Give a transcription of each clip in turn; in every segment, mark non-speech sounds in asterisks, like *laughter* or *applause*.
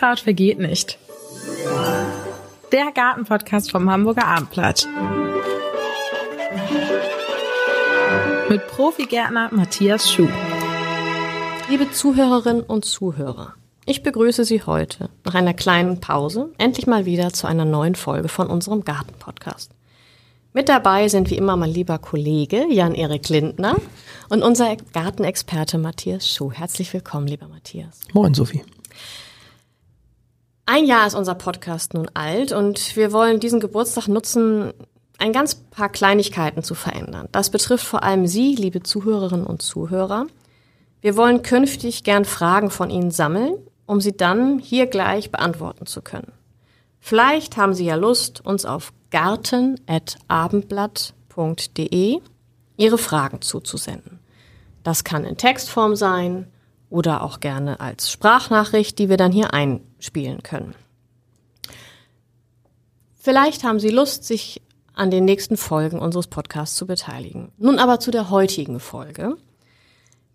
Unkraut vergeht nicht. Der Gartenpodcast vom Hamburger Abendblatt. Mit Profigärtner Matthias Schuh. Liebe Zuhörerinnen und Zuhörer, ich begrüße Sie heute nach einer kleinen Pause endlich mal wieder zu einer neuen Folge von unserem Gartenpodcast. Mit dabei sind wie immer mein lieber Kollege Jan-Erik Lindner und unser Gartenexperte Matthias Schuh. Herzlich willkommen, lieber Matthias. Moin, Sophie. Ein Jahr ist unser Podcast nun alt und wir wollen diesen Geburtstag nutzen, ein ganz paar Kleinigkeiten zu verändern. Das betrifft vor allem Sie, liebe Zuhörerinnen und Zuhörer. Wir wollen künftig gern Fragen von Ihnen sammeln, um sie dann hier gleich beantworten zu können. Vielleicht haben Sie ja Lust, uns auf garten.abendblatt.de Ihre Fragen zuzusenden. Das kann in Textform sein oder auch gerne als Sprachnachricht, die wir dann hier einspielen können. Vielleicht haben Sie Lust, sich an den nächsten Folgen unseres Podcasts zu beteiligen. Nun aber zu der heutigen Folge.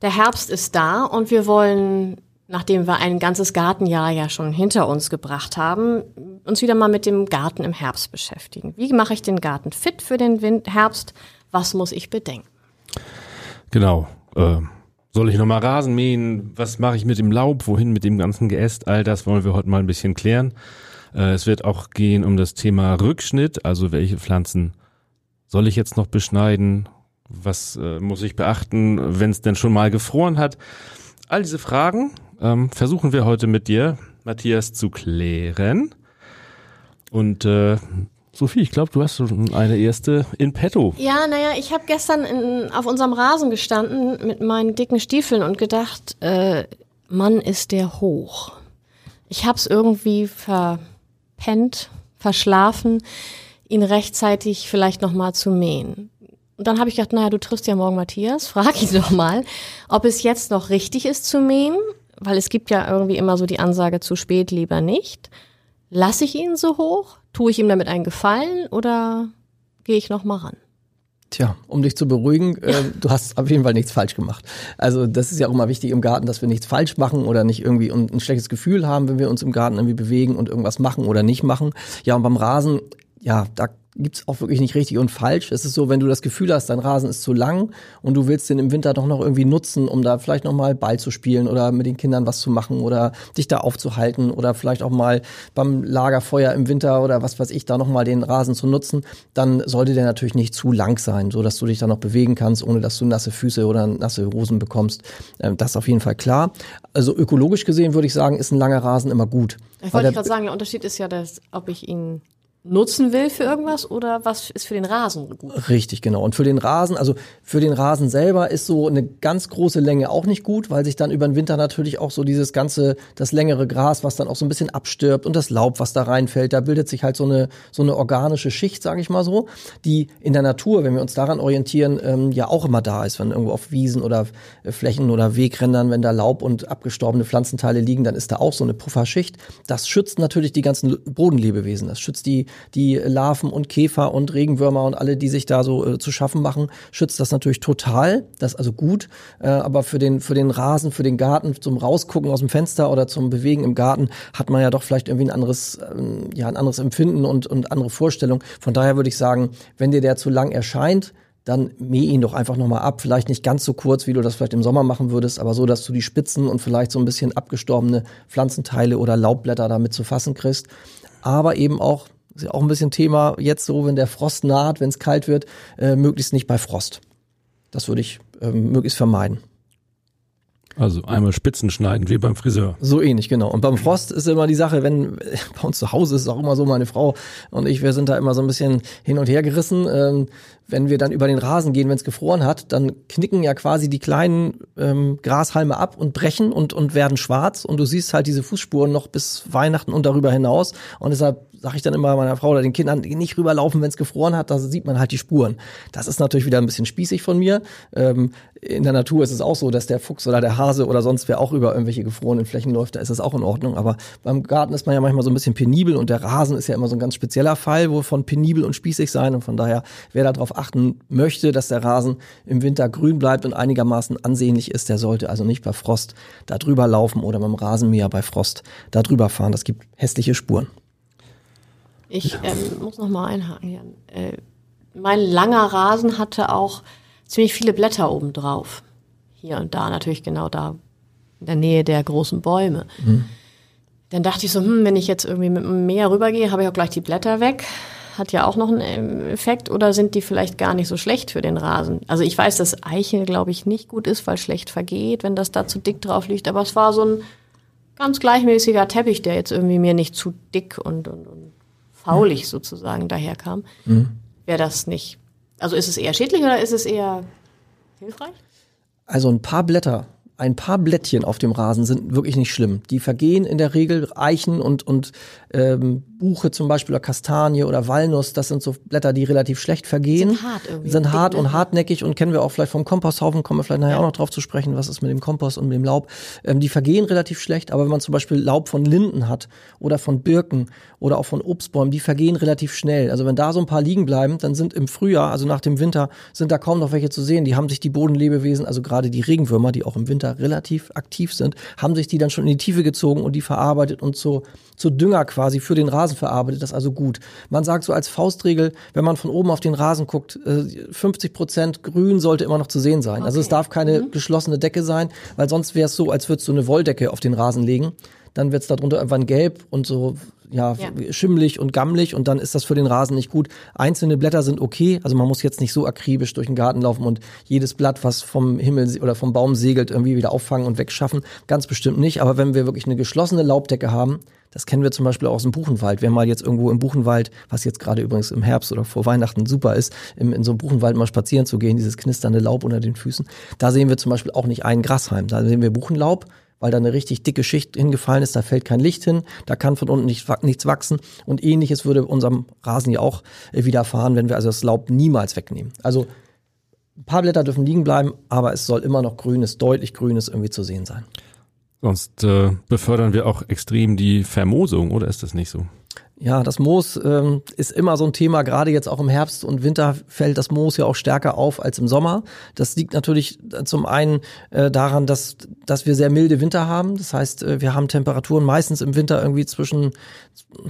Der Herbst ist da und wir wollen nachdem wir ein ganzes Gartenjahr ja schon hinter uns gebracht haben, uns wieder mal mit dem Garten im Herbst beschäftigen. Wie mache ich den Garten fit für den Herbst? Was muss ich bedenken? Genau. Äh, soll ich nochmal Rasen mähen? Was mache ich mit dem Laub? Wohin mit dem ganzen Geäst? All das wollen wir heute mal ein bisschen klären. Äh, es wird auch gehen um das Thema Rückschnitt, also welche Pflanzen soll ich jetzt noch beschneiden? Was äh, muss ich beachten, wenn es denn schon mal gefroren hat? All diese Fragen ähm, versuchen wir heute mit dir, Matthias, zu klären. Und äh, Sophie, ich glaube, du hast schon eine erste in petto. Ja, naja, ich habe gestern in, auf unserem Rasen gestanden mit meinen dicken Stiefeln und gedacht, äh, Mann, ist der hoch. Ich habe es irgendwie verpennt, verschlafen, ihn rechtzeitig vielleicht noch mal zu mähen. Und dann habe ich gedacht, naja, du triffst ja morgen Matthias, *laughs* frag ihn doch mal, ob es jetzt noch richtig ist zu mähen weil es gibt ja irgendwie immer so die Ansage zu spät lieber nicht. Lasse ich ihn so hoch? Tue ich ihm damit einen Gefallen oder gehe ich noch mal ran? Tja, um dich zu beruhigen, äh, du hast auf jeden Fall nichts falsch gemacht. Also das ist ja auch immer wichtig im Garten, dass wir nichts falsch machen oder nicht irgendwie ein, ein schlechtes Gefühl haben, wenn wir uns im Garten irgendwie bewegen und irgendwas machen oder nicht machen. Ja, und beim Rasen, ja, da gibt's auch wirklich nicht richtig und falsch. Es ist so, wenn du das Gefühl hast, dein Rasen ist zu lang und du willst den im Winter doch noch irgendwie nutzen, um da vielleicht noch mal Ball zu spielen oder mit den Kindern was zu machen oder dich da aufzuhalten oder vielleicht auch mal beim Lagerfeuer im Winter oder was weiß ich da noch mal den Rasen zu nutzen, dann sollte der natürlich nicht zu lang sein, so dass du dich da noch bewegen kannst, ohne dass du nasse Füße oder nasse Hosen bekommst. Ähm, das ist auf jeden Fall klar. Also ökologisch gesehen würde ich sagen, ist ein langer Rasen immer gut. Ich wollte gerade sagen, der Unterschied ist ja, dass, ob ich ihn nutzen will für irgendwas oder was ist für den Rasen gut? Richtig, genau. Und für den Rasen, also für den Rasen selber ist so eine ganz große Länge auch nicht gut, weil sich dann über den Winter natürlich auch so dieses ganze, das längere Gras, was dann auch so ein bisschen abstirbt und das Laub, was da reinfällt, da bildet sich halt so eine, so eine organische Schicht, sage ich mal so, die in der Natur, wenn wir uns daran orientieren, ähm, ja auch immer da ist. Wenn irgendwo auf Wiesen oder äh, Flächen oder Wegrändern, wenn da Laub und abgestorbene Pflanzenteile liegen, dann ist da auch so eine Pufferschicht. Das schützt natürlich die ganzen Bodenlebewesen. Das schützt die die Larven und Käfer und Regenwürmer und alle, die sich da so äh, zu schaffen machen, schützt das natürlich total. Das ist also gut. Äh, aber für den, für den Rasen, für den Garten, zum Rausgucken aus dem Fenster oder zum Bewegen im Garten hat man ja doch vielleicht irgendwie ein anderes, ähm, ja, ein anderes Empfinden und, und andere Vorstellung. Von daher würde ich sagen, wenn dir der zu lang erscheint, dann mäh ihn doch einfach nochmal ab. Vielleicht nicht ganz so kurz, wie du das vielleicht im Sommer machen würdest, aber so, dass du die Spitzen und vielleicht so ein bisschen abgestorbene Pflanzenteile oder Laubblätter damit zu fassen kriegst. Aber eben auch ist ja auch ein bisschen Thema jetzt so, wenn der Frost naht, wenn es kalt wird, äh, möglichst nicht bei Frost. Das würde ich äh, möglichst vermeiden. Also einmal Spitzen schneiden, wie beim Friseur. So ähnlich, genau. Und beim Frost ist immer die Sache, wenn bei uns zu Hause ist es auch immer so, meine Frau und ich, wir sind da immer so ein bisschen hin und her gerissen. Ähm, wenn wir dann über den Rasen gehen, wenn es gefroren hat, dann knicken ja quasi die kleinen ähm, Grashalme ab und brechen und, und werden schwarz. Und du siehst halt diese Fußspuren noch bis Weihnachten und darüber hinaus. Und deshalb sage ich dann immer meiner Frau oder den Kindern, nicht rüberlaufen, wenn es gefroren hat, da sieht man halt die Spuren. Das ist natürlich wieder ein bisschen spießig von mir. Ähm, in der Natur ist es auch so, dass der Fuchs oder der Hase oder sonst wer auch über irgendwelche gefrorenen Flächen läuft, da ist es auch in Ordnung. Aber beim Garten ist man ja manchmal so ein bisschen penibel und der Rasen ist ja immer so ein ganz spezieller Fall, wovon penibel und spießig sein. Und von daher, wer darauf achten möchte, dass der Rasen im Winter grün bleibt und einigermaßen ansehnlich ist, der sollte also nicht bei Frost da drüber laufen oder beim Rasenmäher bei Frost da drüber fahren. Das gibt hässliche Spuren. Ich ähm, muss noch mal einhaken hier. Äh, mein langer Rasen hatte auch ziemlich viele Blätter obendrauf. Hier und da, natürlich genau da in der Nähe der großen Bäume. Mhm. Dann dachte ich so, hm, wenn ich jetzt irgendwie mit dem Meer rübergehe, habe ich auch gleich die Blätter weg. Hat ja auch noch einen ähm, Effekt oder sind die vielleicht gar nicht so schlecht für den Rasen? Also ich weiß, dass Eiche, glaube ich, nicht gut ist, weil schlecht vergeht, wenn das da zu dick drauf liegt. Aber es war so ein ganz gleichmäßiger Teppich, der jetzt irgendwie mir nicht zu dick und, und, und faulig sozusagen daherkam. Mhm. Wäre das nicht also ist es eher schädlich oder ist es eher hilfreich? Also ein paar Blätter ein paar Blättchen auf dem Rasen sind wirklich nicht schlimm. Die vergehen in der Regel Eichen und, und ähm, Buche zum Beispiel oder Kastanie oder Walnuss. Das sind so Blätter, die relativ schlecht vergehen. Sind hart irgendwie. Sind hart dick, und ne? hartnäckig und kennen wir auch vielleicht vom Komposthaufen, kommen wir vielleicht nachher ja. auch noch drauf zu sprechen, was ist mit dem Kompost und mit dem Laub. Ähm, die vergehen relativ schlecht, aber wenn man zum Beispiel Laub von Linden hat oder von Birken oder auch von Obstbäumen, die vergehen relativ schnell. Also wenn da so ein paar liegen bleiben, dann sind im Frühjahr, also nach dem Winter, sind da kaum noch welche zu sehen. Die haben sich die Bodenlebewesen, also gerade die Regenwürmer, die auch im Winter Winter relativ aktiv sind, haben sich die dann schon in die Tiefe gezogen und die verarbeitet und zu, zu Dünger quasi für den Rasen verarbeitet. Das also gut. Man sagt so als Faustregel, wenn man von oben auf den Rasen guckt, 50 äh, Prozent Grün sollte immer noch zu sehen sein. Okay. Also es darf keine mhm. geschlossene Decke sein, weil sonst wäre es so, als würdest du eine Wolldecke auf den Rasen legen dann wird es darunter irgendwann gelb und so ja, ja, schimmelig und gammelig und dann ist das für den Rasen nicht gut. Einzelne Blätter sind okay, also man muss jetzt nicht so akribisch durch den Garten laufen und jedes Blatt, was vom Himmel oder vom Baum segelt, irgendwie wieder auffangen und wegschaffen. Ganz bestimmt nicht, aber wenn wir wirklich eine geschlossene Laubdecke haben, das kennen wir zum Beispiel auch aus dem Buchenwald. Wer mal jetzt irgendwo im Buchenwald, was jetzt gerade übrigens im Herbst oder vor Weihnachten super ist, im, in so einem Buchenwald mal spazieren zu gehen, dieses knisternde Laub unter den Füßen, da sehen wir zum Beispiel auch nicht einen Grashalm. Da sehen wir Buchenlaub, weil da eine richtig dicke Schicht hingefallen ist, da fällt kein Licht hin, da kann von unten nicht, nichts wachsen und ähnliches würde unserem Rasen ja auch äh, widerfahren, wenn wir also das Laub niemals wegnehmen. Also ein paar Blätter dürfen liegen bleiben, aber es soll immer noch grünes, deutlich grünes irgendwie zu sehen sein. Sonst äh, befördern wir auch extrem die Vermoosung, oder ist das nicht so? Ja, das Moos ähm, ist immer so ein Thema, gerade jetzt auch im Herbst und Winter fällt das Moos ja auch stärker auf als im Sommer. Das liegt natürlich zum einen äh, daran, dass, dass wir sehr milde Winter haben. Das heißt, äh, wir haben Temperaturen meistens im Winter irgendwie zwischen,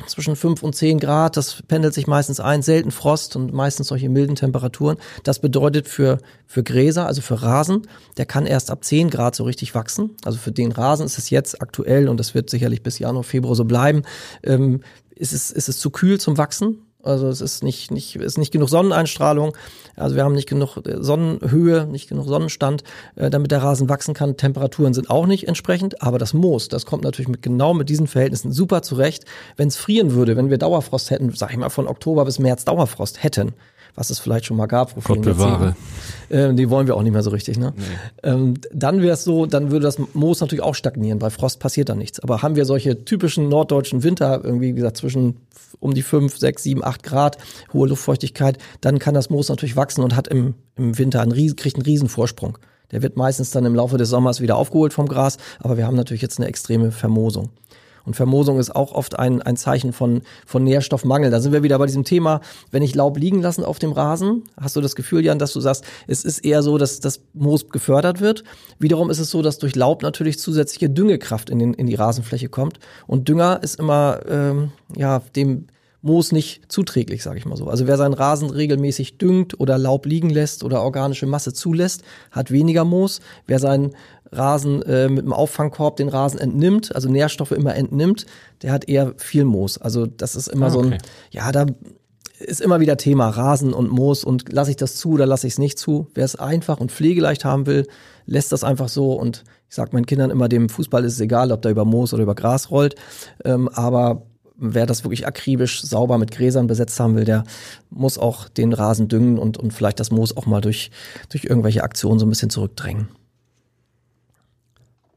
zwischen fünf und zehn Grad. Das pendelt sich meistens ein, selten Frost und meistens solche milden Temperaturen. Das bedeutet für, für Gräser, also für Rasen, der kann erst ab zehn Grad so richtig wachsen. Also für den Rasen ist es jetzt aktuell und das wird sicherlich bis Januar, Februar so bleiben. Ähm, ist es, ist es zu kühl zum Wachsen. Also es ist nicht, nicht, ist nicht genug Sonneneinstrahlung. Also wir haben nicht genug äh, Sonnenhöhe, nicht genug Sonnenstand, äh, damit der Rasen wachsen kann. Temperaturen sind auch nicht entsprechend, aber das Moos, das kommt natürlich mit, genau mit diesen Verhältnissen super zurecht. Wenn es frieren würde, wenn wir Dauerfrost hätten, sag ich mal von Oktober bis März Dauerfrost hätten, was es vielleicht schon mal gab vielen Jahrzehnten. Ähm, die wollen wir auch nicht mehr so richtig. Ne? Nee. Ähm, dann wäre es so, dann würde das Moos natürlich auch stagnieren. Bei Frost passiert da nichts. Aber haben wir solche typischen norddeutschen Winter, irgendwie wie gesagt zwischen um die fünf, sechs, sieben, acht Grad, hohe Luftfeuchtigkeit, dann kann das Moos natürlich wachsen und hat im, im Winter einen, kriegt einen Riesenvorsprung. Der wird meistens dann im Laufe des Sommers wieder aufgeholt vom Gras, aber wir haben natürlich jetzt eine extreme Vermoosung. Und Vermoosung ist auch oft ein, ein Zeichen von, von Nährstoffmangel. Da sind wir wieder bei diesem Thema, wenn ich Laub liegen lassen auf dem Rasen, hast du das Gefühl, Jan, dass du sagst, es ist eher so, dass das Moos gefördert wird. Wiederum ist es so, dass durch Laub natürlich zusätzliche Düngekraft in, den, in die Rasenfläche kommt. Und Dünger ist immer ähm, ja dem Moos nicht zuträglich, sage ich mal so. Also wer seinen Rasen regelmäßig düngt oder Laub liegen lässt oder organische Masse zulässt, hat weniger Moos. Wer seinen Rasen äh, mit dem Auffangkorb den Rasen entnimmt, also Nährstoffe immer entnimmt, der hat eher viel Moos. Also das ist immer ah, okay. so ein, ja, da ist immer wieder Thema Rasen und Moos und lasse ich das zu oder lasse ich es nicht zu. Wer es einfach und pflegeleicht haben will, lässt das einfach so und ich sage meinen Kindern immer, dem Fußball ist es egal, ob da über Moos oder über Gras rollt, ähm, aber wer das wirklich akribisch sauber mit Gräsern besetzt haben will, der muss auch den Rasen düngen und, und vielleicht das Moos auch mal durch, durch irgendwelche Aktionen so ein bisschen zurückdrängen.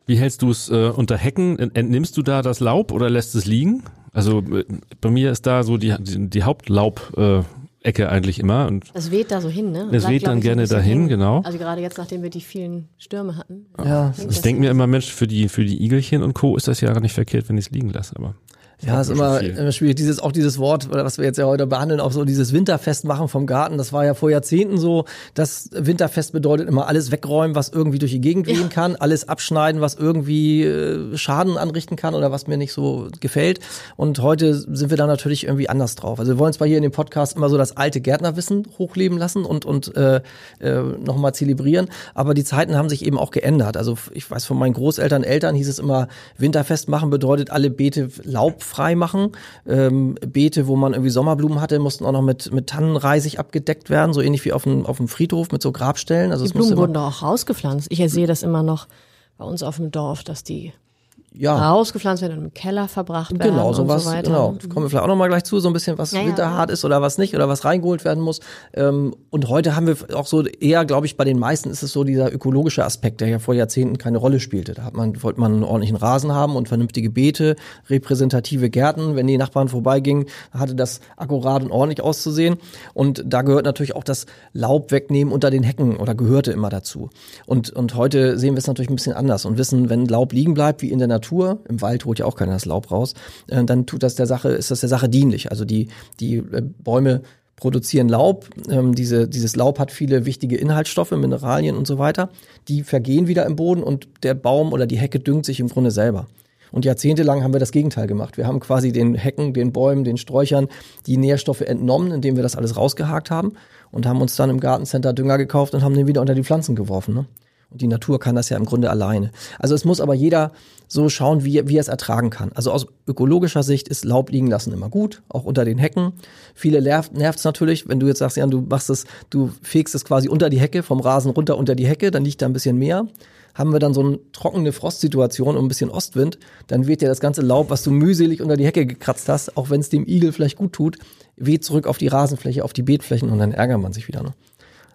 Wie hältst du es äh, unter Hecken? Entnimmst du da das Laub oder lässt es liegen? Also äh, bei mir ist da so die, die, die Hauptlaub, äh, Ecke eigentlich immer. Und Das weht da so hin, ne? Das weht dann gerne dahin, hängen. genau. Also gerade jetzt, nachdem wir die vielen Stürme hatten. Ja, ich denke mir immer, Mensch, für die, für die Igelchen und Co. ist das ja gar nicht verkehrt, wenn ich es liegen lasse, aber. Ja, ist immer, immer schwierig. Dieses, auch dieses Wort, was wir jetzt ja heute behandeln, auch so dieses Winterfest machen vom Garten. Das war ja vor Jahrzehnten so. Das Winterfest bedeutet immer alles wegräumen, was irgendwie durch die Gegend wehen kann, alles abschneiden, was irgendwie äh, Schaden anrichten kann oder was mir nicht so gefällt. Und heute sind wir da natürlich irgendwie anders drauf. Also wir wollen zwar hier in dem Podcast immer so das alte Gärtnerwissen hochleben lassen und, und äh, äh, nochmal zelebrieren, aber die Zeiten haben sich eben auch geändert. Also ich weiß von meinen Großeltern, Eltern hieß es immer, Winterfest machen bedeutet alle Beete laubfrei machen. Ähm, Beete, wo man irgendwie Sommerblumen hatte, mussten auch noch mit, mit Tannenreisig abgedeckt werden, so ähnlich wie auf dem, auf dem Friedhof mit so Grabstellen. Also Die Blumen wurden doch auch rausgepflanzt. Ich sehe das immer noch bei uns auf dem Dorf, dass die ja. rausgepflanzt werden und im Keller verbracht werden Genau, und sowas, so weiter. genau. Kommen wir vielleicht auch noch mal gleich zu, so ein bisschen, was Ja, ja. winterhart ist oder was nicht oder was reingeholt werden muss. Ähm, und heute haben wir auch so eher, glaube ich, bei den meisten ist es so dieser ökologische Aspekt, der ja vor Jahrzehnten keine Rolle spielte. Da hat man, wollte man einen ordentlichen Rasen haben und vernünftige Beete, repräsentative Gärten. Wenn die Nachbarn vorbeigingen, hatte das akkurat und ordentlich auszusehen. Und da gehört natürlich auch das Laub wegnehmen unter den Hecken oder gehörte immer dazu. Und, und heute sehen wir es natürlich ein bisschen anders und wissen, wenn Laub liegen bleibt, wie in der Natur, im Wald holt ja auch keiner das Laub raus, äh, dann tut das der Sache, ist das der Sache dienlich. Also die, die äh, Bäume produzieren Laub. Ähm, diese, dieses Laub hat viele wichtige Inhaltsstoffe, Mineralien und so weiter. Die vergehen wieder im Boden und der Baum oder die Hecke düngt sich im Grunde selber. Und jahrzehntelang haben wir das Gegenteil gemacht. Wir haben quasi den Hecken, den Bäumen, den Sträuchern die Nährstoffe entnommen, indem wir das alles rausgehakt haben und haben uns dann im Gartencenter Dünger gekauft und haben den wieder unter die Pflanzen geworfen. Ne? Und die Natur kann das ja im Grunde alleine. Also es muss aber jeder so schauen, wie, wie er es ertragen kann. Also aus ökologischer Sicht ist Laub liegen lassen immer gut, auch unter den Hecken. Viele nervt es natürlich, wenn du jetzt sagst, Jan, du machst es, du fegst es quasi unter die Hecke, vom Rasen runter unter die Hecke, dann liegt da ein bisschen mehr. Haben wir dann so eine trockene Frostsituation und ein bisschen Ostwind, dann weht ja das ganze Laub, was du mühselig unter die Hecke gekratzt hast, auch wenn es dem Igel vielleicht gut tut, weht zurück auf die Rasenfläche, auf die Beetflächen und dann ärgert man sich wieder. Ne?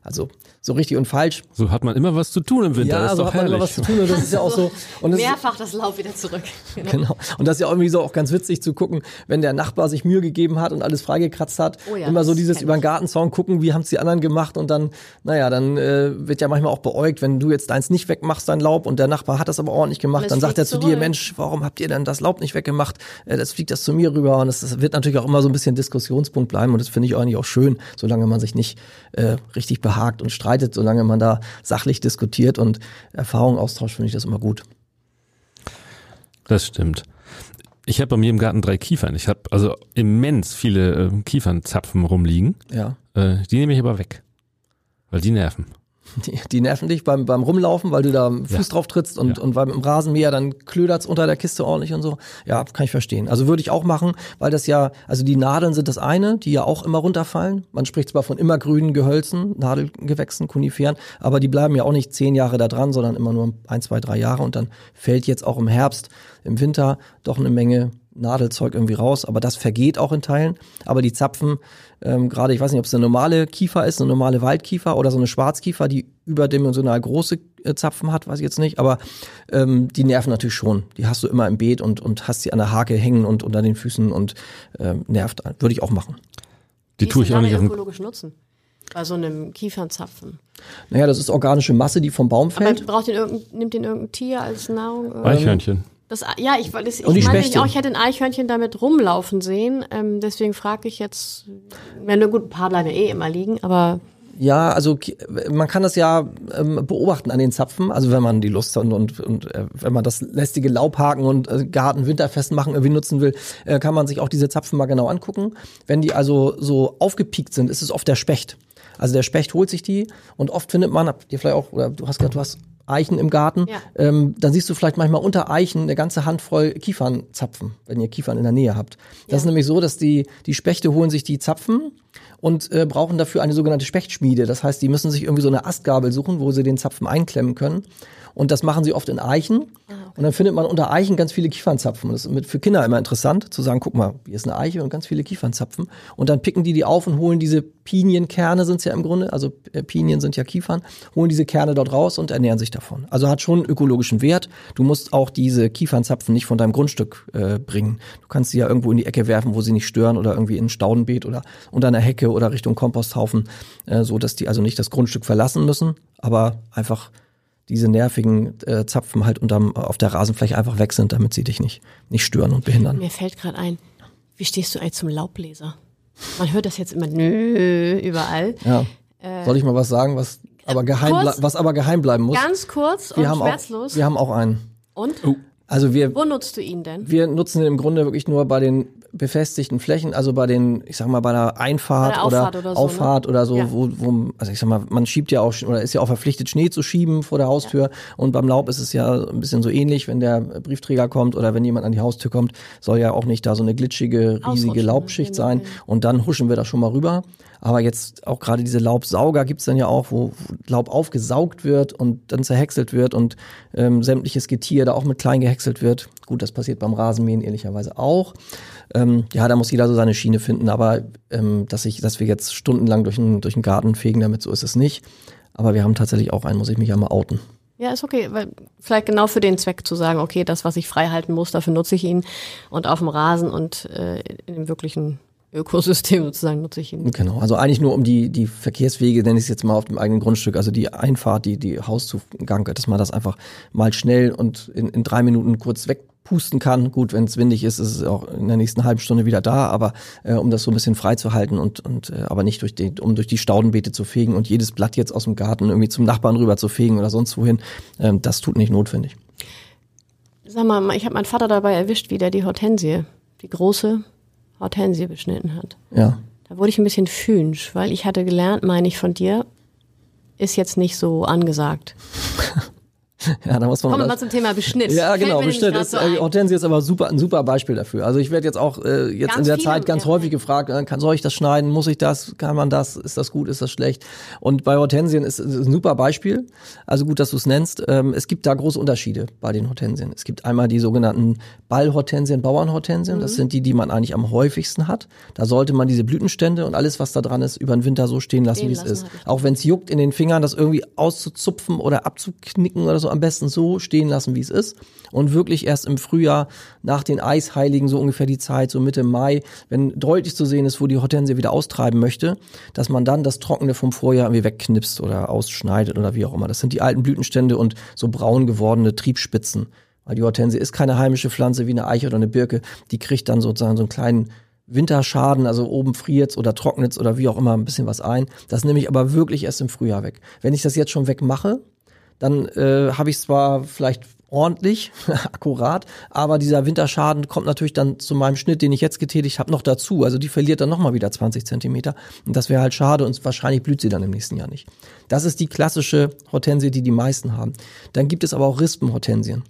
Also so richtig und falsch So hat man immer was zu tun im Winter. ja, das ist so doch hat man herrlich. immer was zu tun und das ist ja auch so. Und das ist, Mehrfach das Laub wieder zurück. *laughs* genau. Und das ist ja irgendwie so auch ganz witzig zu gucken, wenn der Nachbar sich Mühe gegeben hat und alles freigekratzt hat. Oh ja, immer so dieses über den. Gartenzaun gucken, wie haben's die anderen gemacht und dann, naja, dann äh, wird ja manchmal auch beäugt, wenn du jetzt deins nicht wegmachst, dein Laub, und der Nachbar hat das aber ordentlich gemacht, es dann sagt er zu dir. Mensch, warum habt ihr denn das Laub nicht weggemacht? Äh, das fliegt das zu mir rüber und das, das wird natürlich auch immer so ein bisschen Diskussionspunkt bleiben und das finde ich eigentlich auch schön, solange man sich nicht äh, richtig behagt und streitet, solange man da sachlich diskutiert und Erfahrungen austauscht, finde ich das immer gut. Das stimmt. Ich habe bei mir im Garten drei Kiefern. Ich habe also immens viele äh, Kiefernzapfen rumliegen. Ja. Äh, die nehme ich aber weg. Weil die nerven. Die, die nerven dich beim, beim Rumlaufen, weil du da Fuß Ja. drauf trittst und, Ja. und beim im Rasenmäher dann klödert's unter der Kiste ordentlich und so. Ja, kann ich verstehen. Also würde ich auch machen, weil das ja, also die Nadeln sind das eine, die ja auch immer runterfallen. Man spricht zwar von immergrünen Gehölzen, Nadelgewächsen, Koniferen, aber die bleiben ja auch nicht zehn Jahre da dran, sondern immer nur ein, zwei, drei Jahre und dann fällt jetzt auch im Herbst, im Winter doch eine Menge Nadelzeug irgendwie raus, aber das vergeht auch in Teilen. Aber die Zapfen, ähm, gerade ich weiß nicht, ob es eine normale Kiefer ist, eine normale Waldkiefer oder so eine Schwarzkiefer, die überdimensional große äh, Zapfen hat, weiß ich jetzt nicht, aber ähm, die nerven natürlich schon. Die hast du immer im Beet und, und hast sie an der Hake hängen und unter den Füßen und ähm, nervt. Würde ich auch machen. Die tue ich auch nicht ökologisch nutzen. Bei so einem Kiefernzapfen. Naja, das ist organische Masse, die vom Baum Aber fällt. braucht den irgendein, nimmt den irgendein Tier als Nahrung? Eichhörnchen. Das, ja, ich, das, ich meine Spechte. auch, ich hätte ein Eichhörnchen damit rumlaufen sehen. Ähm, deswegen frage ich jetzt, wenn nur gut, ein paar bleiben ja eh immer liegen, aber Ja, also man kann das ja ähm, beobachten an den Zapfen, also wenn man die Lust hat und, und, und äh, wenn man das lästige Laubhaken und äh, Garten Winterfest machen irgendwie nutzen will, äh, kann man sich auch diese Zapfen mal genau angucken. Wenn die also so aufgepiekt sind, ist es oft der Specht. Also der Specht holt sich die und oft findet man, habt ihr vielleicht auch, oder du hast gesagt, du hast Eichen im Garten, Ja. ähm, dann siehst du vielleicht manchmal unter Eichen eine ganze Handvoll Kiefernzapfen, wenn ihr Kiefern in der Nähe habt. Das ist nämlich so, dass die, die Spechte holen sich die Zapfen und äh, brauchen dafür eine sogenannte Spechtschmiede. Das heißt, die müssen sich irgendwie so eine Astgabel suchen, wo sie den Zapfen einklemmen können. Und das machen sie oft in Eichen. Und dann findet man unter Eichen ganz viele Kiefernzapfen. Und das ist mit, für Kinder immer interessant, zu sagen, guck mal, hier ist eine Eiche und ganz viele Kiefernzapfen. Und dann picken die die auf und holen diese Pinienkerne sind es ja im Grunde, also äh, Pinien sind ja Kiefern, holen diese Kerne dort raus und ernähren sich davon. Also hat schon einen ökologischen Wert. Du musst auch diese Kiefernzapfen nicht von deinem Grundstück äh, bringen. Du kannst sie ja irgendwo in die Ecke werfen, wo sie nicht stören oder irgendwie in ein Staudenbeet oder unter einer Hecke oder Richtung Komposthaufen, äh, so dass die also nicht das Grundstück verlassen müssen, aber einfach diese nervigen äh, Zapfen halt unterm, auf der Rasenfläche einfach weg sind, damit sie dich nicht, nicht stören und behindern. Mir fällt gerade ein, wie stehst du eigentlich zum Laubbläser? Man hört das jetzt immer nö, überall. Ja. Soll ich mal was sagen, was aber geheim, Kurz- was aber geheim bleiben muss? Ganz kurz wir und haben schmerzlos. auch, wir haben auch einen. und? Also wir, Wo nutzt du ihn denn? wir nutzen ihn im Grunde wirklich nur bei den befestigten Flächen, also bei den, ich sag mal, bei der Einfahrt Bei der Auffahrt oder, oder so, Auffahrt ne? oder so, Ja. wo, wo, also ich sag mal, man schiebt ja auch, oder ist ja auch verpflichtet, Schnee zu schieben vor der Haustür. Und beim Laub ist es ja ein bisschen so ähnlich, wenn der Briefträger kommt oder wenn jemand an die Haustür kommt, soll ja auch nicht da so eine glitschige, riesige ne? Laubschicht Genau, sein. genau. Und dann huschen wir da schon mal rüber. Aber jetzt auch gerade diese Laubsauger gibt's dann ja auch, wo wo Laub aufgesaugt wird und dann zerhäckselt wird und ähm, sämtliches Getier da auch mit klein gehäckselt wird. Gut, das passiert beim Rasenmähen ehrlicherweise auch. Ähm, ja, da muss jeder so seine Schiene finden, aber ähm, dass, ich, dass wir jetzt stundenlang durch den, durch den Garten fegen, damit so ist es nicht. Aber wir haben tatsächlich auch einen, muss ich mich ja mal outen. Ja, ist okay, weil vielleicht genau für den Zweck zu sagen, okay, das, was ich frei halten muss, dafür nutze ich ihn. Und auf dem Rasen und äh, in dem wirklichen Ökosystem sozusagen nutze ich ihn. Genau, also eigentlich nur um die, die Verkehrswege, nenne ich es jetzt mal auf dem eigenen Grundstück, also die Einfahrt, die, die Hauszugang, dass man das einfach mal schnell und in, in drei Minuten kurz wegpusten kann. Gut, wenn es windig ist, ist es auch in der nächsten halben Stunde wieder da, aber äh, um das so ein bisschen frei zu halten und, und äh, aber nicht durch die, um durch die Staudenbeete zu fegen und jedes Blatt jetzt aus dem Garten irgendwie zum Nachbarn rüber zu fegen oder sonst wohin, ähm, das tut nicht notwendig. Sag mal, ich habe meinen Vater dabei erwischt, wie der die Hortensie, die große Hortensie beschnitten hat. Ja. Da wurde ich ein bisschen fühlensch, weil ich hatte gelernt, meine ich von dir, ist jetzt nicht so angesagt. *laughs* *laughs* Ja, da muss man Kommen wir mal zum Thema Beschnitt. Ja, genau, grad Ist, so äh. Hortensie ist aber super, ein super Beispiel dafür. Also ich werde jetzt auch äh, jetzt Ganz in der Zeit ganz häufig gefragt, äh, kann, soll ich das schneiden? Muss ich das? Kann man das? Ist das gut? Ist das schlecht? Und bei Hortensien ist es ein super Beispiel. Also gut, dass du es nennst. Ähm, es gibt da große Unterschiede bei den Hortensien. Es gibt einmal die sogenannten Ballhortensien, Bauernhortensien. Mhm. Das sind die, die man eigentlich am häufigsten hat. Da sollte man diese Blütenstände und alles, was da dran ist, über den Winter so stehen lassen, wie es ist. Auch wenn es juckt in den Fingern, das irgendwie auszuzupfen oder abzuknicken oder so, am besten so stehen lassen, wie es ist. Und wirklich erst im Frühjahr, nach den Eisheiligen, so ungefähr die Zeit, so Mitte Mai, wenn deutlich zu sehen ist, wo die Hortensie wieder austreiben möchte, dass man dann das Trockene vom Vorjahr irgendwie wegknipst oder ausschneidet oder wie auch immer. Das sind die alten Blütenstände und so braun gewordene Triebspitzen. Weil die Hortensie ist keine heimische Pflanze wie eine Eiche oder eine Birke. Die kriegt dann sozusagen so einen kleinen Winterschaden, also oben friert's oder trocknet's oder wie auch immer ein bisschen was ein. Das nehme ich aber wirklich erst im Frühjahr weg. Wenn ich das jetzt schon wegmache, dann äh, habe ich zwar vielleicht ordentlich, *laughs* akkurat, aber dieser Winterschaden kommt natürlich dann zu meinem Schnitt, den ich jetzt getätigt habe, noch dazu. Also die verliert dann nochmal wieder 20 Zentimeter und das wäre halt schade und wahrscheinlich blüht sie dann im nächsten Jahr nicht. Das ist die klassische Hortensie, die die meisten haben. Dann gibt es aber auch Rispenhortensien.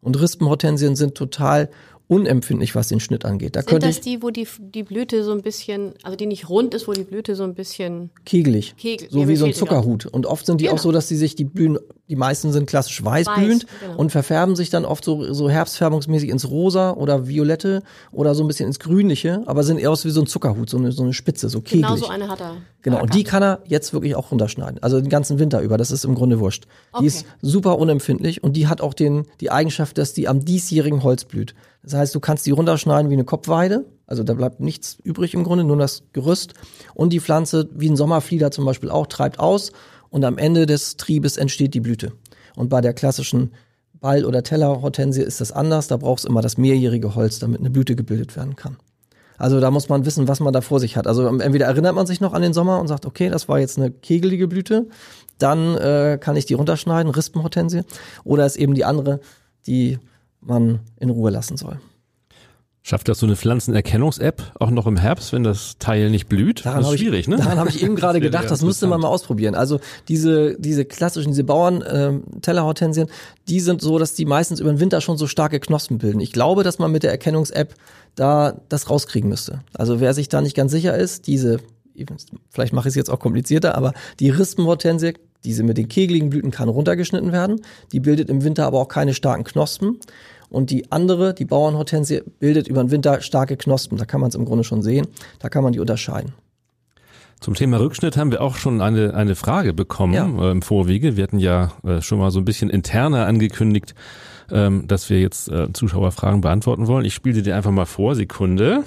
Und Rispenhortensien sind total unempfindlich, was den Schnitt angeht. Da Sind das die, wo die, die Blüte so ein bisschen, also die nicht rund ist, wo die Blüte so ein bisschen kegelig, Kegel- so ja, wie so ein gerade. Zuckerhut. Und oft sind die Genau. auch so, dass die sich, die blühen, die meisten sind klassisch weiß, Weiß, blühend genau. und verfärben sich dann oft so, so herbstfärbungsmäßig ins Rosa oder Violette oder so ein bisschen ins Grünliche, aber sind eher aus wie so ein Zuckerhut, so eine, so eine Spitze, so kegelig. genau so eine hat er. Genau, und die kann er jetzt wirklich auch runterschneiden. Also den ganzen Winter über. Das ist im Grunde wurscht. Die Okay. ist super unempfindlich und die hat auch den, die Eigenschaft, dass die am diesjährigen Holz blüht. Das heißt, du kannst die runterschneiden wie eine Kopfweide. Also da bleibt nichts übrig im Grunde, nur das Gerüst. Und die Pflanze, wie ein Sommerflieder zum Beispiel auch, treibt aus und am Ende des Triebes entsteht die Blüte. Und bei der klassischen Ball- oder Tellerhortensie ist das anders. Da brauchst du immer das mehrjährige Holz, damit eine Blüte gebildet werden kann. Also da muss man wissen, was man da vor sich hat. Also entweder erinnert man sich noch an den Sommer und sagt, okay, das war jetzt eine kegelige Blüte, dann äh, kann ich die runterschneiden, Rispenhortensie. Oder ist eben die andere, die man in Ruhe lassen soll. Schafft das so eine Pflanzenerkennungs-App auch noch im Herbst, wenn das Teil nicht blüht? das ist hab ich, schwierig, ne? Daran habe ich eben *laughs* gerade gedacht, das müsste man mal ausprobieren. Also diese, diese klassischen, diese Bauern ähm, die sind so, dass die meistens über den Winter schon so starke Knospen bilden. Ich glaube, dass man mit der Erkennungs-App da das rauskriegen müsste. Also wer sich da nicht ganz sicher ist, diese, vielleicht mache ich es jetzt auch komplizierter, aber die Rispenhortensie, diese mit den kegeligen Blüten kann runtergeschnitten werden. Die bildet im Winter aber auch keine starken Knospen. Und die andere, die Bauernhortensie, bildet über den Winter starke Knospen. Da kann man es im Grunde schon sehen. Da kann man die unterscheiden. Zum Thema Rückschnitt haben wir auch schon eine, eine Frage bekommen Ja. äh, im Vorwege. Wir hatten ja äh, schon mal so ein bisschen interner angekündigt, ähm, dass wir jetzt äh, Zuschauerfragen beantworten wollen. Ich spiele dir einfach mal vor, Sekunde.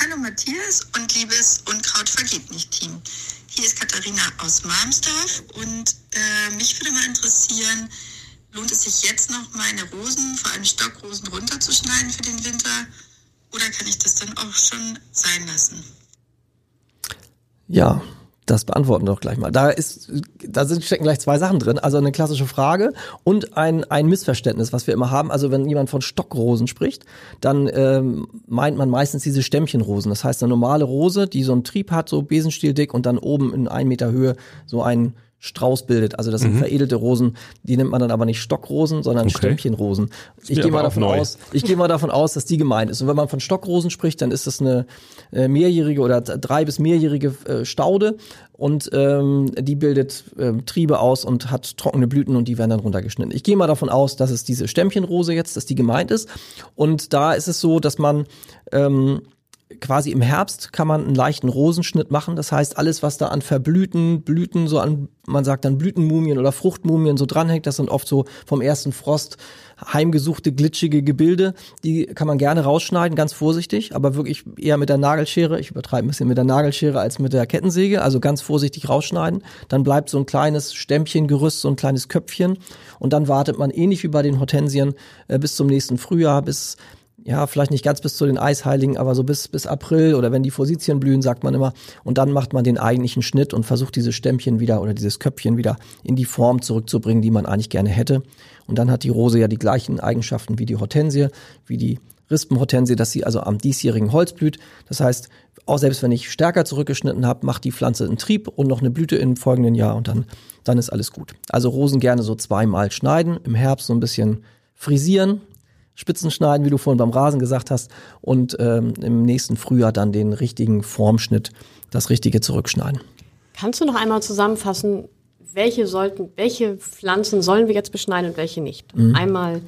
Hallo Matthias und liebes Unkraut vergeht nicht Team. Hier ist Katharina aus Malmsdorf und äh, mich würde mal interessieren, lohnt es sich jetzt noch meine Rosen, vor allem Stockrosen, runterzuschneiden für den Winter oder kann ich das dann auch schon sein lassen? Ja, das beantworten wir doch gleich mal. Da ist, da sind, stecken gleich zwei Sachen drin. Also eine klassische Frage und ein, ein Missverständnis, was wir immer haben. Also wenn jemand von Stockrosen spricht, dann ähm, meint man meistens diese Stämmchenrosen. Das heißt eine normale Rose, die so einen Trieb hat, so besenstieldick und dann oben in ein Meter Höhe so einen Strauß bildet. Also das sind veredelte Rosen, die nennt man dann aber nicht Stockrosen, sondern Okay. Stämmchenrosen. Ich gehe mal davon aus, ich gehe mal davon aus, dass die gemeint ist. Und wenn man von Stockrosen spricht, dann ist das eine äh, mehrjährige oder drei bis mehrjährige äh, Staude und ähm, die bildet ähm, Triebe aus und hat trockene Blüten und die werden dann runtergeschnitten. Ich gehe mal davon aus, dass es diese Stämmchenrose jetzt, dass die gemeint ist. Und da ist es so, dass man ähm, quasi im Herbst kann man einen leichten Rosenschnitt machen. Das heißt, alles, was da an Verblüten, Blüten, so an, man sagt dann Blütenmumien oder Fruchtmumien so dranhängt, das sind oft so vom ersten Frost heimgesuchte, glitschige Gebilde. Die kann man gerne rausschneiden, ganz vorsichtig, aber wirklich eher mit der Nagelschere. Ich übertreibe ein bisschen mit der Nagelschere als mit der Kettensäge. Also ganz vorsichtig rausschneiden. Dann bleibt so ein kleines Stämmchengerüst, so ein kleines Köpfchen. Und dann wartet man ähnlich wie bei den Hortensien äh, bis zum nächsten Frühjahr, bis ja, vielleicht nicht ganz bis zu den Eisheiligen, aber so bis, bis April oder wenn die Fositien blühen, sagt man immer. Und dann macht man den eigentlichen Schnitt und versucht diese Stämmchen wieder oder dieses Köpfchen wieder in die Form zurückzubringen, die man eigentlich gerne hätte. Und dann hat die Rose ja die gleichen Eigenschaften wie die Hortensie, wie die Rispenhortensie, dass sie also am diesjährigen Holz blüht. Das heißt, auch selbst wenn ich stärker zurückgeschnitten habe, macht die Pflanze einen Trieb und noch eine Blüte im folgenden Jahr und dann, dann ist alles gut. Also Rosen gerne so zweimal schneiden, im Herbst so ein bisschen frisieren, Spitzen schneiden, wie du vorhin beim Rasen gesagt hast, und ähm, im nächsten Frühjahr dann den richtigen Formschnitt, das Richtige zurückschneiden. Kannst du noch einmal zusammenfassen, welche sollten, welche Pflanzen sollen wir jetzt beschneiden und welche nicht? Mhm. Einmal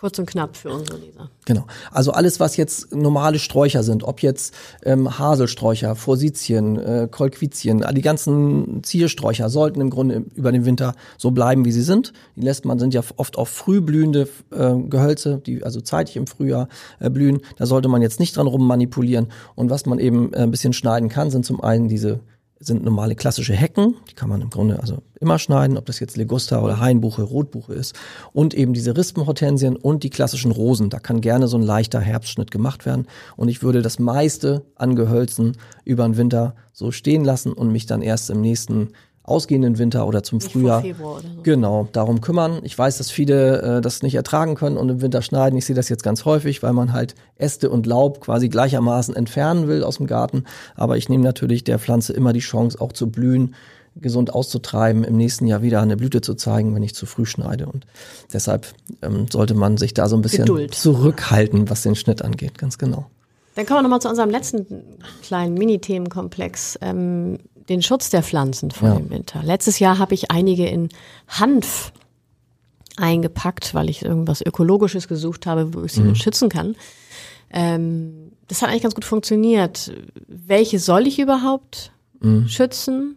kurz und knapp für unsere Leser. Genau. Also alles, was jetzt normale Sträucher sind, ob jetzt ähm, Haselsträucher, Forsythien, äh, Kolquizien, die ganzen Ziersträucher sollten im Grunde über den Winter so bleiben, wie sie sind. Die lässt man sind ja oft auch frühblühende äh, Gehölze, die also zeitig im Frühjahr äh, blühen. Da sollte man jetzt nicht dran rummanipulieren. Und was man eben äh, ein bisschen schneiden kann, sind zum einen diese sind normale klassische Hecken, die kann man im Grunde also immer schneiden, ob das jetzt Legusta oder Hainbuche, Rotbuche ist. Und eben diese Rispenhortensien und die klassischen Rosen. Da kann gerne so ein leichter Herbstschnitt gemacht werden. Und ich würde das meiste an Gehölzen über den Winter so stehen lassen und mich dann erst im nächsten ausgehenden Winter oder zum Nicht Frühjahr Februar oder so. genau darum kümmern. Ich weiß, dass viele äh, das nicht ertragen können und im Winter schneiden. Ich sehe das jetzt ganz häufig, weil man halt Äste und Laub quasi gleichermaßen entfernen will aus dem Garten. Aber ich nehme natürlich der Pflanze immer die Chance, auch zu blühen, gesund auszutreiben, im nächsten Jahr wieder eine Blüte zu zeigen, wenn ich zu früh schneide. Und deshalb ähm, sollte man sich da so ein bisschen Geduld. zurückhalten, was den Schnitt angeht. Ganz genau. Dann kommen wir nochmal zu unserem letzten kleinen Mini-Themenkomplex, ähm, den Schutz der Pflanzen vor Ja. dem Winter. Letztes Jahr habe ich einige in Hanf eingepackt, weil ich irgendwas Ökologisches gesucht habe, wo ich sie schützen kann. Ähm, das hat eigentlich ganz gut funktioniert. Welche soll ich überhaupt schützen?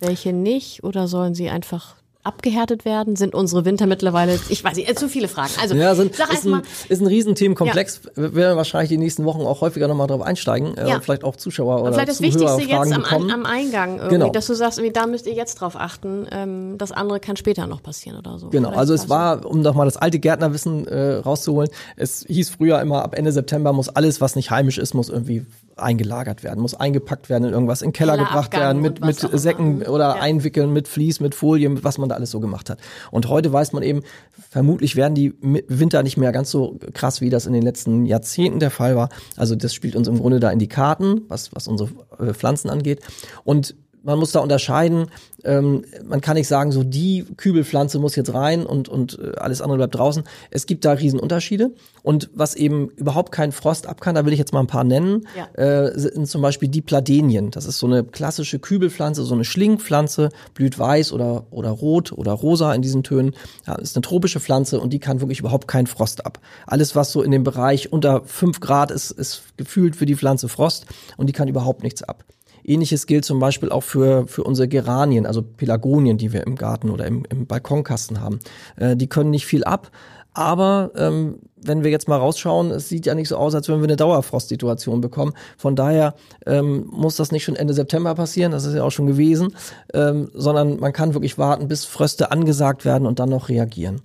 Welche nicht? Oder sollen sie einfach abgehärtet werden? Sind unsere Winter mittlerweile, ich weiß nicht, äh, zu viele Fragen. Also, Ja, sind, sag ist, ein, ist ein Riesenthemenkomplex. Wir werden wahrscheinlich die nächsten Wochen auch häufiger nochmal drauf einsteigen. Äh, Ja. und vielleicht auch Zuschauer oder vielleicht das Zuhörer Wichtigste jetzt Fragen am, bekommen. am Eingang, irgendwie, Genau. dass du sagst, irgendwie, da müsst ihr jetzt drauf achten, ähm, das andere kann später noch passieren oder so. Genau, Vielleicht also es war, um nochmal das alte Gärtnerwissen äh, rauszuholen, es hieß früher immer, ab Ende September muss alles, was nicht heimisch ist, muss irgendwie eingelagert werden, muss eingepackt werden in irgendwas, in den Keller gebracht Kellerabgang werden, mit, mit. Säcken oder Ja. einwickeln, mit Vlies, mit Folie, mit was man da alles so gemacht hat. Und heute weiß man eben, vermutlich werden die Winter nicht mehr ganz so krass, wie das in den letzten Jahrzehnten der Fall war. Also das spielt uns im Grunde da in die Karten, was, was unsere äh, Pflanzen angeht. Und man muss da unterscheiden. Ähm, man kann nicht sagen, so die Kübelpflanze muss jetzt rein und, und äh, alles andere bleibt draußen. Es gibt da Riesenunterschiede. Und was eben überhaupt keinen Frost ab kann, da will ich jetzt mal ein paar nennen, Ja. äh, sind zum Beispiel die Pladenien. Das ist so eine klassische Kübelpflanze, so eine Schlingpflanze, blüht weiß oder, oder rot oder rosa in diesen Tönen. Ja, ist eine tropische Pflanze und die kann wirklich überhaupt keinen Frost ab. Alles, was so in dem Bereich unter fünf Grad ist, ist gefühlt für die Pflanze Frost und die kann überhaupt nichts ab. Ähnliches gilt zum Beispiel auch für, für unsere Geranien, also Pelagonien, die wir im Garten oder im, im Balkonkasten haben. Äh, die können nicht viel ab, aber ähm, wenn wir jetzt mal rausschauen, es sieht ja nicht so aus, als wenn wir eine Dauerfrostsituation bekommen. Von daher ähm, muss das nicht schon Ende September passieren, das ist ja auch schon gewesen, ähm, sondern man kann wirklich warten, bis Fröste angesagt werden und dann noch reagieren.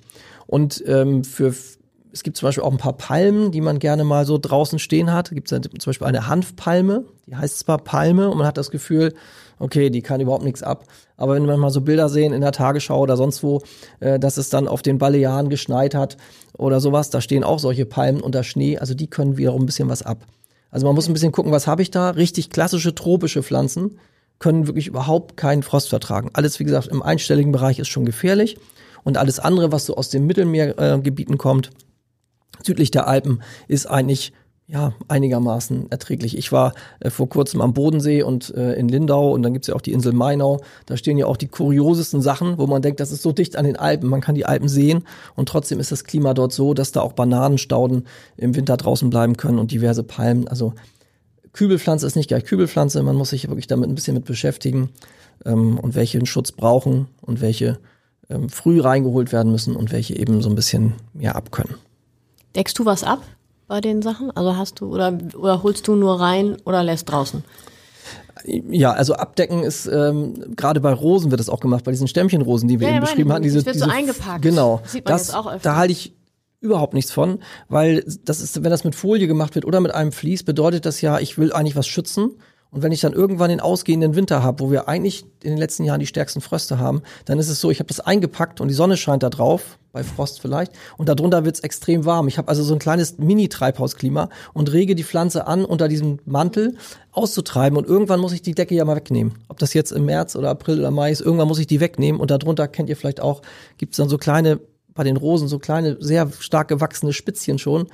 Und ähm, für es gibt zum Beispiel auch ein paar Palmen, die man gerne mal so draußen stehen hat. Gibt es zum Beispiel eine Hanfpalme, die heißt zwar Palme und man hat das Gefühl, okay, die kann überhaupt nichts ab. Aber wenn man mal so Bilder sehen in der Tagesschau oder sonst wo, äh, dass es dann auf den Balearen geschneit hat oder sowas, da stehen auch solche Palmen unter Schnee, also die können wiederum ein bisschen was ab. Also man muss ein bisschen gucken, was habe ich da? Richtig klassische tropische Pflanzen können wirklich überhaupt keinen Frost vertragen. Alles, wie gesagt, im einstelligen Bereich ist schon gefährlich. Und alles andere, was so aus den Mittelmeergebieten äh, kommt, südlich der Alpen, ist eigentlich ja einigermaßen erträglich. Ich war äh, vor kurzem am Bodensee und äh, in Lindau und dann gibt's ja auch die Insel Mainau. Da stehen ja auch die kuriosesten Sachen, wo man denkt, das ist so dicht an den Alpen. Man kann die Alpen sehen und trotzdem ist das Klima dort so, dass da auch Bananenstauden im Winter draußen bleiben können und diverse Palmen. Also Kübelpflanze ist nicht gleich Kübelpflanze. Man muss sich wirklich damit ein bisschen mit beschäftigen ähm, und welche Schutz brauchen und welche ähm, früh reingeholt werden müssen und welche eben so ein bisschen mehr abkönnen. Deckst du was ab bei den Sachen? Also hast du oder oder holst du nur rein oder lässt draußen? Ja, also abdecken ist ähm, gerade bei Rosen wird das auch gemacht, bei diesen Stämmchenrosen, die wir Ja, eben beschrieben hatten. Diese, das wird so diese, eingepackt. Genau, Das sieht man das, jetzt auch öfter. da halte ich überhaupt nichts von, weil das ist, wenn das mit Folie gemacht wird oder mit einem Vlies, bedeutet das ja, ich will eigentlich was schützen. Und wenn ich dann irgendwann den ausgehenden Winter habe, wo wir eigentlich in den letzten Jahren die stärksten Fröste haben, dann ist es so, ich habe das eingepackt und die Sonne scheint da drauf, bei Frost vielleicht, und darunter wird es extrem warm. Ich habe also so ein kleines Mini-Treibhausklima und rege die Pflanze an, unter diesem Mantel auszutreiben und irgendwann muss ich die Decke ja mal wegnehmen. Ob das jetzt im März oder April oder Mai ist, irgendwann muss ich die wegnehmen und darunter, kennt ihr vielleicht auch, gibt es dann so kleine bei den Rosen so kleine, sehr stark gewachsene Spitzchen schon,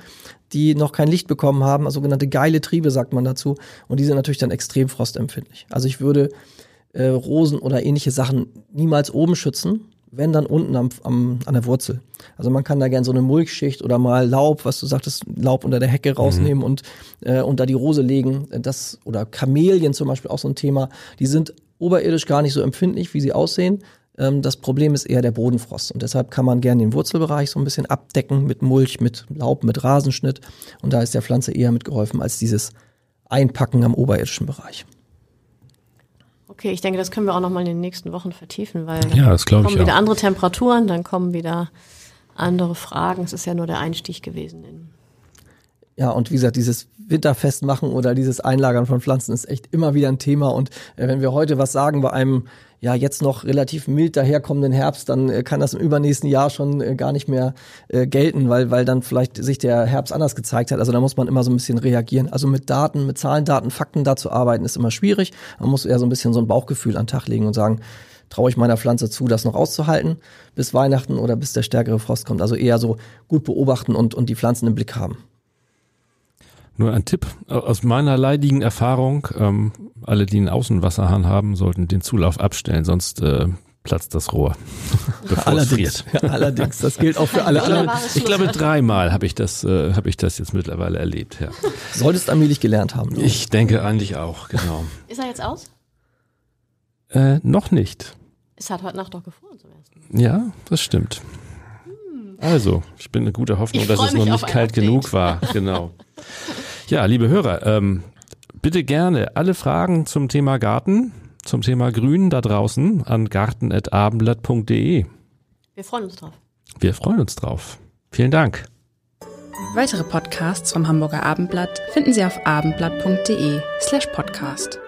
die noch kein Licht bekommen haben, also sogenannte geile Triebe sagt man dazu. Und die sind natürlich dann extrem frostempfindlich. Also ich würde äh, Rosen oder ähnliche Sachen niemals oben schützen, wenn dann unten am, am, an der Wurzel. Also man kann da gern so eine Mulchschicht oder mal Laub, was du sagtest, Laub unter der Hecke rausnehmen und äh, unter die Rose legen. Das oder Kamelien zum Beispiel auch so ein Thema. Die sind oberirdisch gar nicht so empfindlich, wie sie aussehen. Ähm, das Problem ist eher der Bodenfrost und deshalb kann man gerne den Wurzelbereich so ein bisschen abdecken mit Mulch, mit Laub, mit Rasenschnitt und da ist der Pflanze eher mitgeholfen als dieses Einpacken am oberirdischen Bereich. Okay, ich denke, das können wir auch noch mal in den nächsten Wochen vertiefen, weil Ja, das glaube ich kommen wieder auch. andere Temperaturen, dann kommen wieder andere Fragen. Es ist ja nur der Einstieg gewesen. In Ja, und wie gesagt, dieses Winterfest machen oder dieses Einlagern von Pflanzen ist echt immer wieder ein Thema. Und äh, wenn wir heute was sagen bei einem ja jetzt noch relativ mild daherkommenden Herbst, dann äh, kann das im übernächsten Jahr schon äh, gar nicht mehr äh, gelten, weil, weil dann vielleicht sich der Herbst anders gezeigt hat. Also da muss man immer so ein bisschen reagieren. Also mit Daten, mit Zahlen, Daten, Fakten da zu arbeiten, ist immer schwierig. Man muss eher so ein bisschen so ein Bauchgefühl an den Tag legen und sagen, traue ich meiner Pflanze zu, das noch auszuhalten bis Weihnachten oder bis der stärkere Frost kommt. Also eher so gut beobachten und, und die Pflanzen im Blick haben. Nur ein Tipp aus meiner leidigen Erfahrung, ähm, alle, die einen Außenwasserhahn haben, sollten den Zulauf abstellen, sonst äh, platzt das Rohr, *laughs* bevor es friert. Ja, allerdings, das gilt auch für alle anderen. Ich glaube, dreimal habe ich das, äh, habe ich das jetzt mittlerweile erlebt. Ja. Solltest allmählich gelernt haben. du. Ich denke eigentlich auch, genau. Ist er jetzt aus? Äh, noch nicht. Es hat heute Nacht doch gefroren zum ersten. Ja, das stimmt. Also, ich bin eine gute Hoffnung, Ich dass es noch nicht kalt Update. genug war. Genau. *laughs* Ja, liebe Hörer, ähm, bitte gerne alle Fragen zum Thema Garten, zum Thema Grün da draußen an garten.abendblatt.de. Wir freuen uns drauf. Wir freuen uns drauf. Vielen Dank. Weitere Podcasts vom Hamburger Abendblatt finden Sie auf abendblatt.de slash podcast.